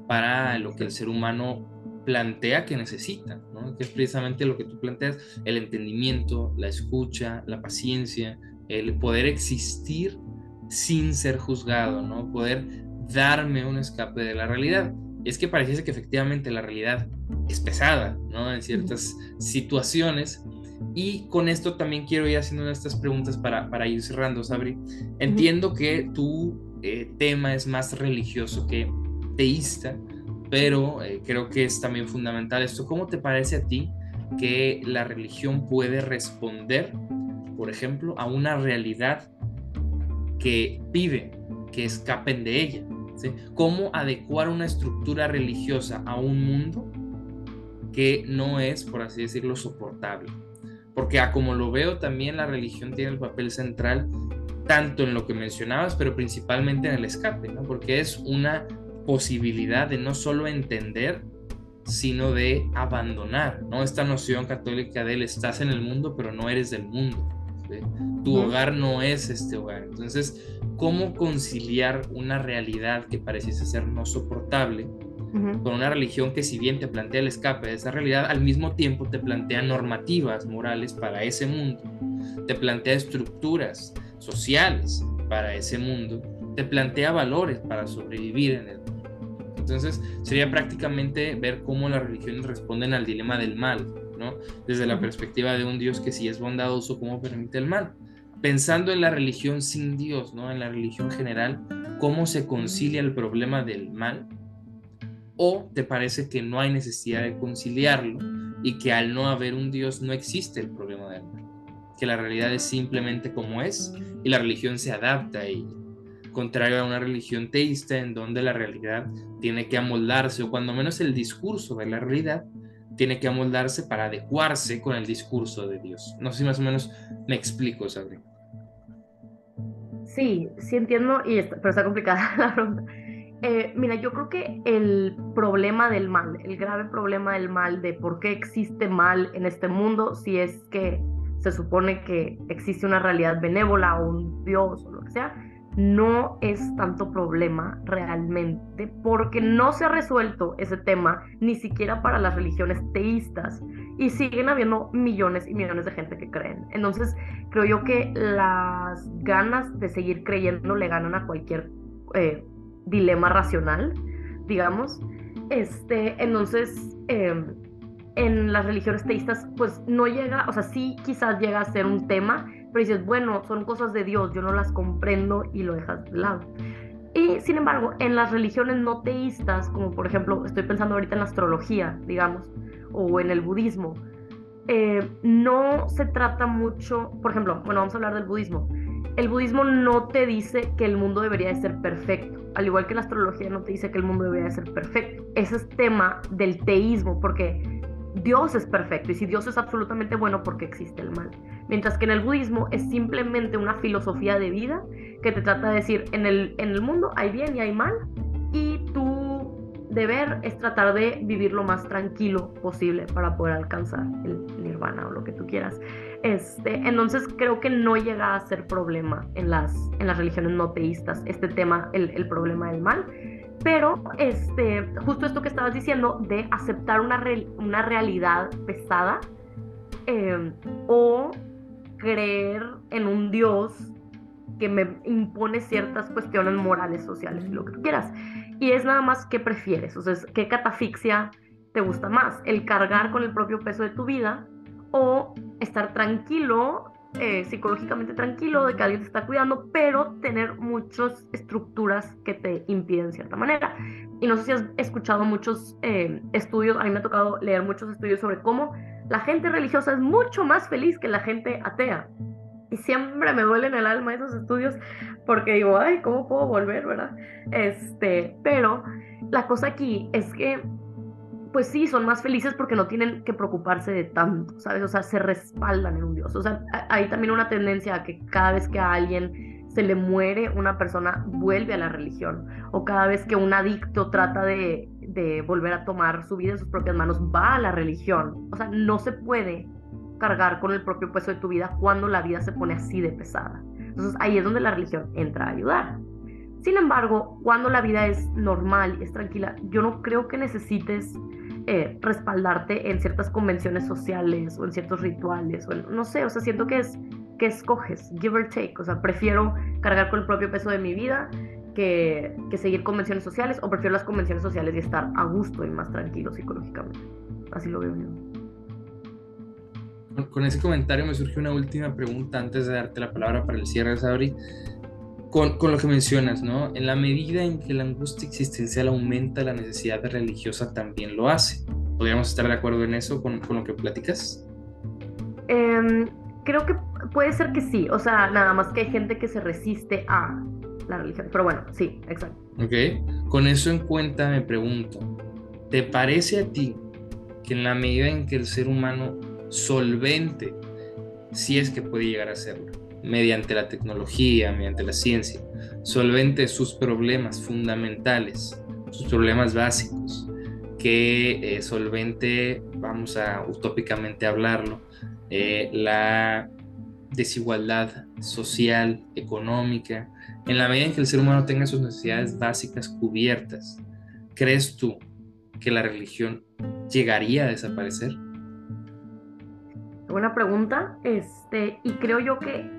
para lo que el ser humano plantea que necesita, ¿no? que es precisamente lo que tú planteas, el entendimiento, la escucha, la paciencia, el poder existir sin ser juzgado, ¿no? poder darme un escape de la realidad. Y es que pareciese que efectivamente la realidad es pesada, ¿no? En ciertas situaciones. Y con esto también quiero ir haciendo estas preguntas para, para ir cerrando, Sabri. Entiendo que tu eh, tema es más religioso que teísta, pero eh, creo que es también fundamental esto. ¿Cómo te parece a ti que la religión puede responder, por ejemplo, a una realidad que pide que escapen de ella? ¿Cómo adecuar una estructura religiosa a un mundo que no es, por así decirlo, soportable? Porque a como lo veo también la religión tiene el papel central tanto en lo que mencionabas, pero principalmente en el escape, ¿no? Porque es una posibilidad de no solo entender, sino de abandonar, ¿no? Esta noción católica de él, estás en el mundo, pero no eres del mundo. Tu hogar no es este hogar. Entonces, ¿cómo conciliar una realidad que pareciese ser no soportable con una religión que si bien te plantea el escape de esa realidad, al mismo tiempo te plantea normativas morales para ese mundo, te plantea estructuras sociales para ese mundo, te plantea valores para sobrevivir en el mundo? Entonces, sería prácticamente ver cómo las religiones responden al dilema del mal, desde la perspectiva de un Dios que si es bondadoso, ¿cómo permite el mal? Pensando en la religión sin Dios, ¿no? En la religión general, ¿cómo se concilia el problema del mal? ¿O te parece que no hay necesidad de conciliarlo y que al no haber un Dios no existe el problema del mal? Que la realidad es simplemente como es y la religión se adapta a ella contrario a una religión teísta en donde la realidad tiene que amoldarse o cuando menos el discurso de la realidad tiene que amoldarse para adecuarse con el discurso de Dios. No sé si más o menos me explico, Sabri. Sí, sí entiendo, pero está complicada la pregunta. Eh, mira, yo creo que el problema del mal, el grave problema del mal, de por qué existe mal en este mundo, si es que se supone que existe una realidad benévola o un Dios o lo que sea, no es tanto problema realmente porque no se ha resuelto ese tema ni siquiera para las religiones teístas y siguen habiendo millones y millones de gente que creen. Entonces creo yo que las ganas de seguir creyendo le ganan a cualquier eh, dilema racional, digamos. Este, entonces, em, en las religiones teístas, pues no llega, o sea, sí quizás llega a ser un tema, pero dices, bueno, son cosas de Dios, yo no las comprendo y lo dejas de lado. Y sin embargo, en las religiones no teístas, como por ejemplo, estoy pensando ahorita en la astrología, digamos, o en el budismo, eh, no se trata mucho, por ejemplo, bueno, vamos a hablar del budismo. El budismo no te dice que el mundo debería de ser perfecto, al igual que la astrología no te dice que el mundo debería de ser perfecto. Ese es tema del teísmo, porque Dios es perfecto y si Dios es absolutamente bueno, porque existe el mal? Mientras que en el budismo es simplemente una filosofía de vida que te trata de decir, en el, en el mundo hay bien y hay mal y tu deber es tratar de vivir lo más tranquilo posible para poder alcanzar el nirvana o lo que tú quieras. Este, entonces creo que no llega a ser problema en las, en las religiones no teístas este tema, el, el problema del mal pero este, justo esto que estabas diciendo de aceptar una, una realidad pesada em, o creer en un Dios que me impone ciertas cuestiones morales, sociales, lo que tú quieras. Y es nada más qué prefieres, o sea, qué catafixia te gusta más, el cargar con el propio peso de tu vida o estar tranquilo eh, psicológicamente tranquilo, de que alguien te está cuidando, pero tener muchas estructuras que te impiden de cierta manera. Y no sé si has escuchado muchos eh, estudios, a mí me ha tocado leer muchos estudios sobre cómo la gente religiosa es mucho más feliz que la gente atea. Y siempre me duelen el alma esos estudios porque digo, ay, ¿cómo puedo volver, verdad? Este, pero la cosa aquí es que pues sí, son más felices porque no tienen que preocuparse de tanto, ¿sabes? O sea, se respaldan en un Dios. O sea, hay también una tendencia a que cada vez que a alguien se le muere una persona, vuelve a la religión. O cada vez que un adicto trata de, de volver a tomar su vida en sus propias manos, va a la religión. O sea, no se puede cargar con el propio peso de tu vida cuando la vida se pone así de pesada. Entonces ahí es donde la religión entra a ayudar. Sin embargo, cuando la vida es normal y es tranquila, yo no creo que necesites eh, respaldarte en ciertas convenciones sociales o en ciertos rituales, o no sé, o sea, siento que es que escoges, give or take, o sea, prefiero cargar con el propio peso de mi vida que, que seguir convenciones sociales, o prefiero las convenciones sociales y estar a gusto y más tranquilo psicológicamente. Así lo veo yo. Con ese comentario me surge una última pregunta antes de darte la palabra para el cierre, Sabri. Con, con, lo que mencionas, ¿no? En la medida en que la angustia existencial aumenta, la necesidad religiosa también lo hace. ¿Podríamos estar de acuerdo en eso con, con lo que platicas? Eh, creo que puede ser que sí, o sea, nada más que hay gente que se resiste a la religión, pero bueno, sí, exacto. Ok, con eso en cuenta me pregunto, ¿te parece a ti que en la medida en que el ser humano solvente, si es que puede llegar a serlo, mediante la tecnología, mediante la ciencia, solvente sus problemas fundamentales, sus problemas básicos, que eh, solvente, vamos a utópicamente hablarlo, eh, la desigualdad social, económica, en la medida en que el ser humano tenga sus necesidades básicas cubiertas, ¿crees tú que la religión llegaría a desaparecer? Buena pregunta, este, y creo yo que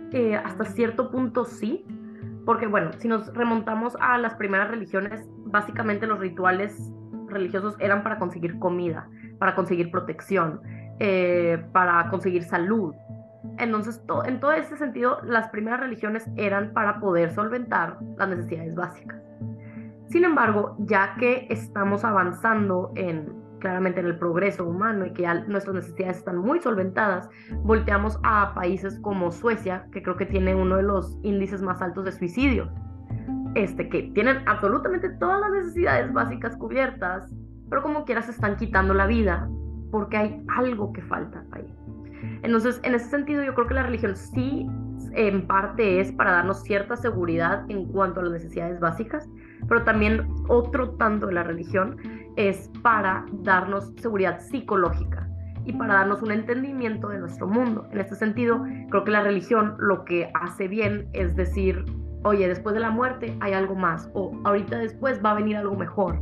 hasta cierto punto sí, porque bueno, si nos remontamos a las primeras religiones, básicamente los rituales religiosos eran para conseguir comida, para conseguir protección, eh, para conseguir salud. Entonces, en todo ese sentido, las primeras religiones eran para poder solventar las necesidades básicas. Sin embargo, ya que estamos avanzando en claramente en el progreso humano y que ya nuestras necesidades están muy solventadas, volteamos a países como Suecia, que creo que tiene uno de los índices más altos de suicidio, este, que tienen absolutamente todas las necesidades básicas cubiertas, pero como quiera se están quitando la vida porque hay algo que falta ahí. Entonces, en ese sentido, yo creo que la religión sí, en parte es para darnos cierta seguridad en cuanto a las necesidades básicas, pero también otro tanto de la religión es para darnos seguridad psicológica y para darnos un entendimiento de nuestro mundo. En este sentido, creo que la religión lo que hace bien es decir, oye, después de la muerte hay algo más, o ahorita después va a venir algo mejor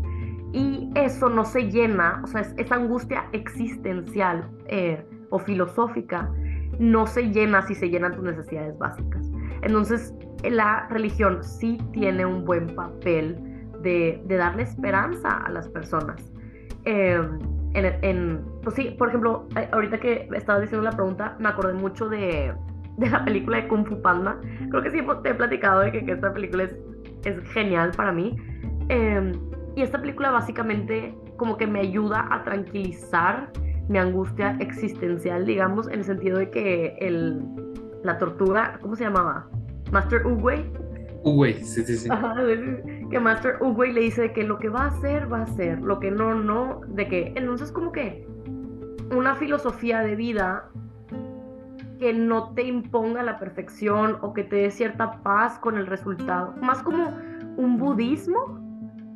y eso no se llena, o sea, esa angustia existencial eh, o filosófica no se llena si se llenan tus necesidades básicas. Entonces, la religión sí tiene un buen papel de, darle esperanza a las personas. Em, en, pues sí, por ejemplo, eh, ahorita que estaba diciendo la pregunta, me acordé mucho de, la película de Kung Fu Panda. Creo que sí te he platicado de que, esta película es, es genial para mí. Eh, y esta película básicamente como que me ayuda a tranquilizar mi angustia existencial, digamos, en el sentido de que el, la tortuga, ¿cómo se llamaba? Master Uguay. Uguay, sí, sí, sí. que Master Uguay le dice que lo que va a hacer, va a hacer, lo que no, no, de que, entonces como que una filosofía de vida que no te imponga la perfección o que te dé cierta paz con el resultado, más como un budismo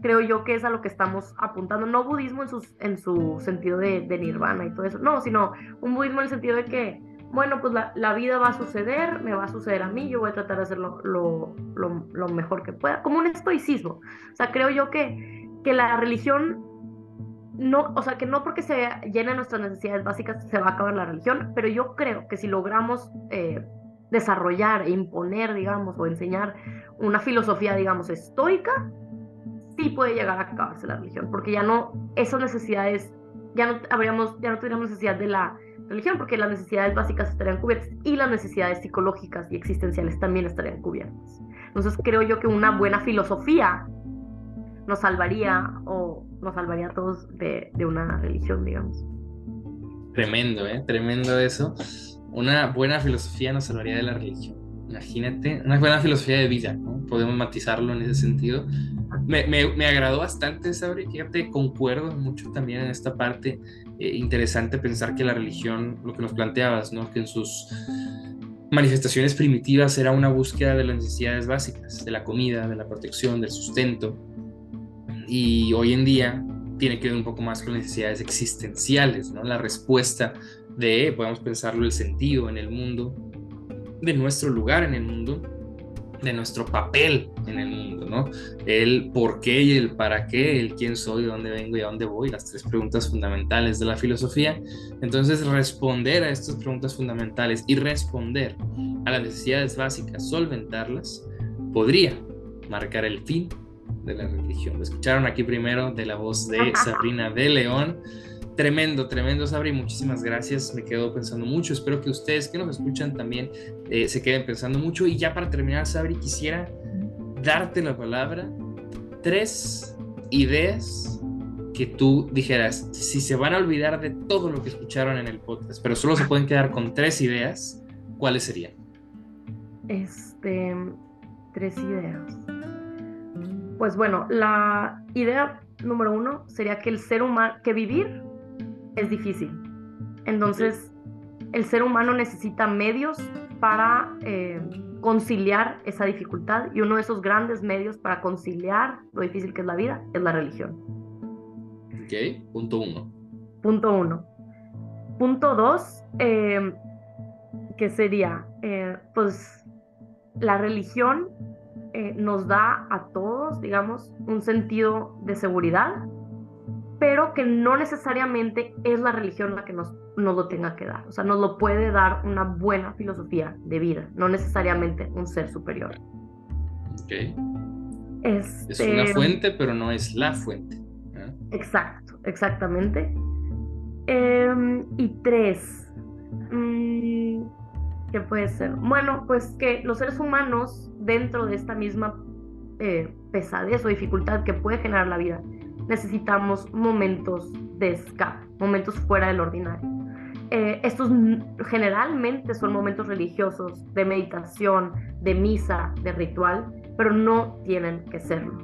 creo yo que es a lo que estamos apuntando, no budismo en, en su sentido de, nirvana y todo eso, no, sino un budismo en el sentido de que, bueno, pues la, vida va a suceder, me va a suceder a mí, yo voy a tratar de hacer lo, lo, mejor que pueda, como un estoicismo. O sea, creo yo que, que la religión no, o sea, que no porque se llenen nuestras necesidades básicas se va a acabar la religión, pero yo creo que si logramos eh, desarrollar e imponer, digamos, o enseñar una filosofía, digamos, estoica, sí puede llegar a acabarse la religión, porque ya no, esas necesidades, ya no habríamos, ya no tendríamos necesidad de la religión, porque las necesidades básicas estarían cubiertas y las necesidades psicológicas y existenciales también estarían cubiertas. Entonces creo yo que una buena filosofía nos salvaría o nos salvaría a todos de, de una religión, digamos. Tremendo, ¿eh? Tremendo eso. Una buena filosofía nos salvaría de la religión. Imagínate, una buena filosofía de vida, ¿no? Podemos matizarlo en ese sentido me, me, agradó bastante, Sabri. Fíjate, concuerdo mucho también en esta parte. Eh, interesante pensar que la religión, lo que nos planteabas, ¿no? Que en sus manifestaciones primitivas era una búsqueda de las necesidades básicas, de la comida, de la protección, del sustento. Y hoy en día tiene que ver un poco más con necesidades existenciales, ¿no? La respuesta de, podemos pensarlo, el sentido en el mundo, de nuestro lugar en el mundo, de nuestro papel en el mundo, ¿no? El por qué y el para qué, el quién soy, de dónde vengo y a dónde voy, las tres preguntas fundamentales de la filosofía. Entonces, responder a estas preguntas fundamentales y responder a las necesidades básicas, solventarlas, podría marcar el fin de la religión. Lo escucharon aquí primero de la voz de Sabrina de León. Tremendo, tremendo, Sabri. Muchísimas gracias. Me quedo pensando mucho. Espero que ustedes que nos escuchan también eh, se queden pensando mucho. Y ya para terminar, Sabri, quisiera darte la palabra. Tres ideas que tú dijeras, si se van a olvidar de todo lo que escucharon en el podcast, pero solo se pueden quedar con tres ideas, ¿cuáles serían? Este, tres ideas. Pues bueno, la idea número uno sería que el ser humano, que vivir es difícil. Entonces, el ser humano necesita medios para eh, conciliar esa dificultad y uno de esos grandes medios para conciliar lo difícil que es la vida es la religión. Ok, punto uno. Punto uno. Punto dos, eh, que sería, eh, pues, la religión nos da a todos, digamos, un sentido de seguridad, pero que no necesariamente es la religión la que nos, nos lo tenga que dar. O sea, nos lo puede dar una buena filosofía de vida, no necesariamente un ser superior. Ok. Este... Es una fuente, pero no es la fuente. Exacto, exactamente. Em, y tres. Mm, ¿Qué puede ser? Bueno, pues que los seres humanos, dentro de esta misma eh, pesadez o dificultad que puede generar la vida, necesitamos momentos de escape, momentos fuera del ordinario. Eh, estos generalmente son momentos religiosos, de meditación, de misa, de ritual, pero no tienen que serlo.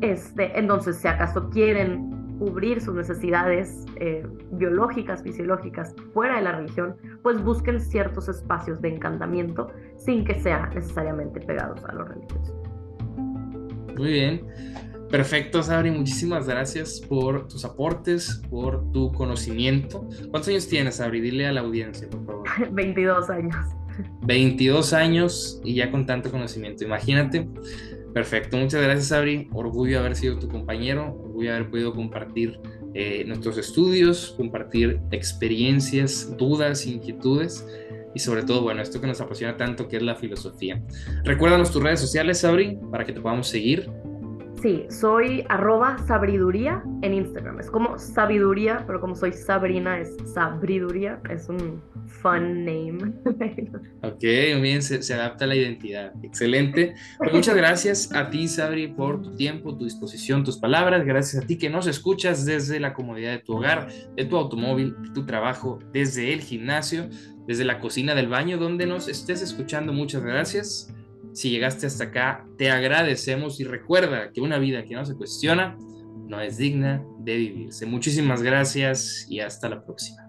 Este, entonces, si acaso quieren cubrir sus necesidades eh, biológicas, fisiológicas fuera de la religión, pues busquen ciertos espacios de encantamiento sin que sean necesariamente pegados a lo religioso. Muy bien. Perfecto, Sabri, muchísimas gracias por tus aportes, por tu conocimiento. ¿Cuántos años tienes, Sabri? Dile a la audiencia, por favor. 22 años. 22 años y ya con tanto conocimiento, imagínate. Perfecto, muchas gracias, Sabri. Orgullo haber sido tu compañero, orgullo haber podido compartir eh, nuestros estudios, compartir experiencias, dudas, inquietudes y sobre todo, bueno, esto que nos apasiona tanto, que es la filosofía. Recuérdanos tus redes sociales, Sabri, para que te podamos seguir Sí, soy arroba sabiduría en Instagram. Es como sabiduría, pero como soy Sabrina es sabiduría. Es un fun name. ok, muy bien, se, adapta a la identidad. Excelente. Pues muchas gracias a ti, Sabri, por tu tiempo, tu disposición, tus palabras. Gracias a ti que nos escuchas desde la comodidad de tu hogar, de tu automóvil, de tu trabajo, desde el gimnasio, desde la cocina del baño, donde nos estés escuchando. Muchas gracias. Si llegaste hasta acá, te agradecemos y recuerda que una vida que no se cuestiona no es digna de vivirse. Muchísimas gracias y hasta la próxima.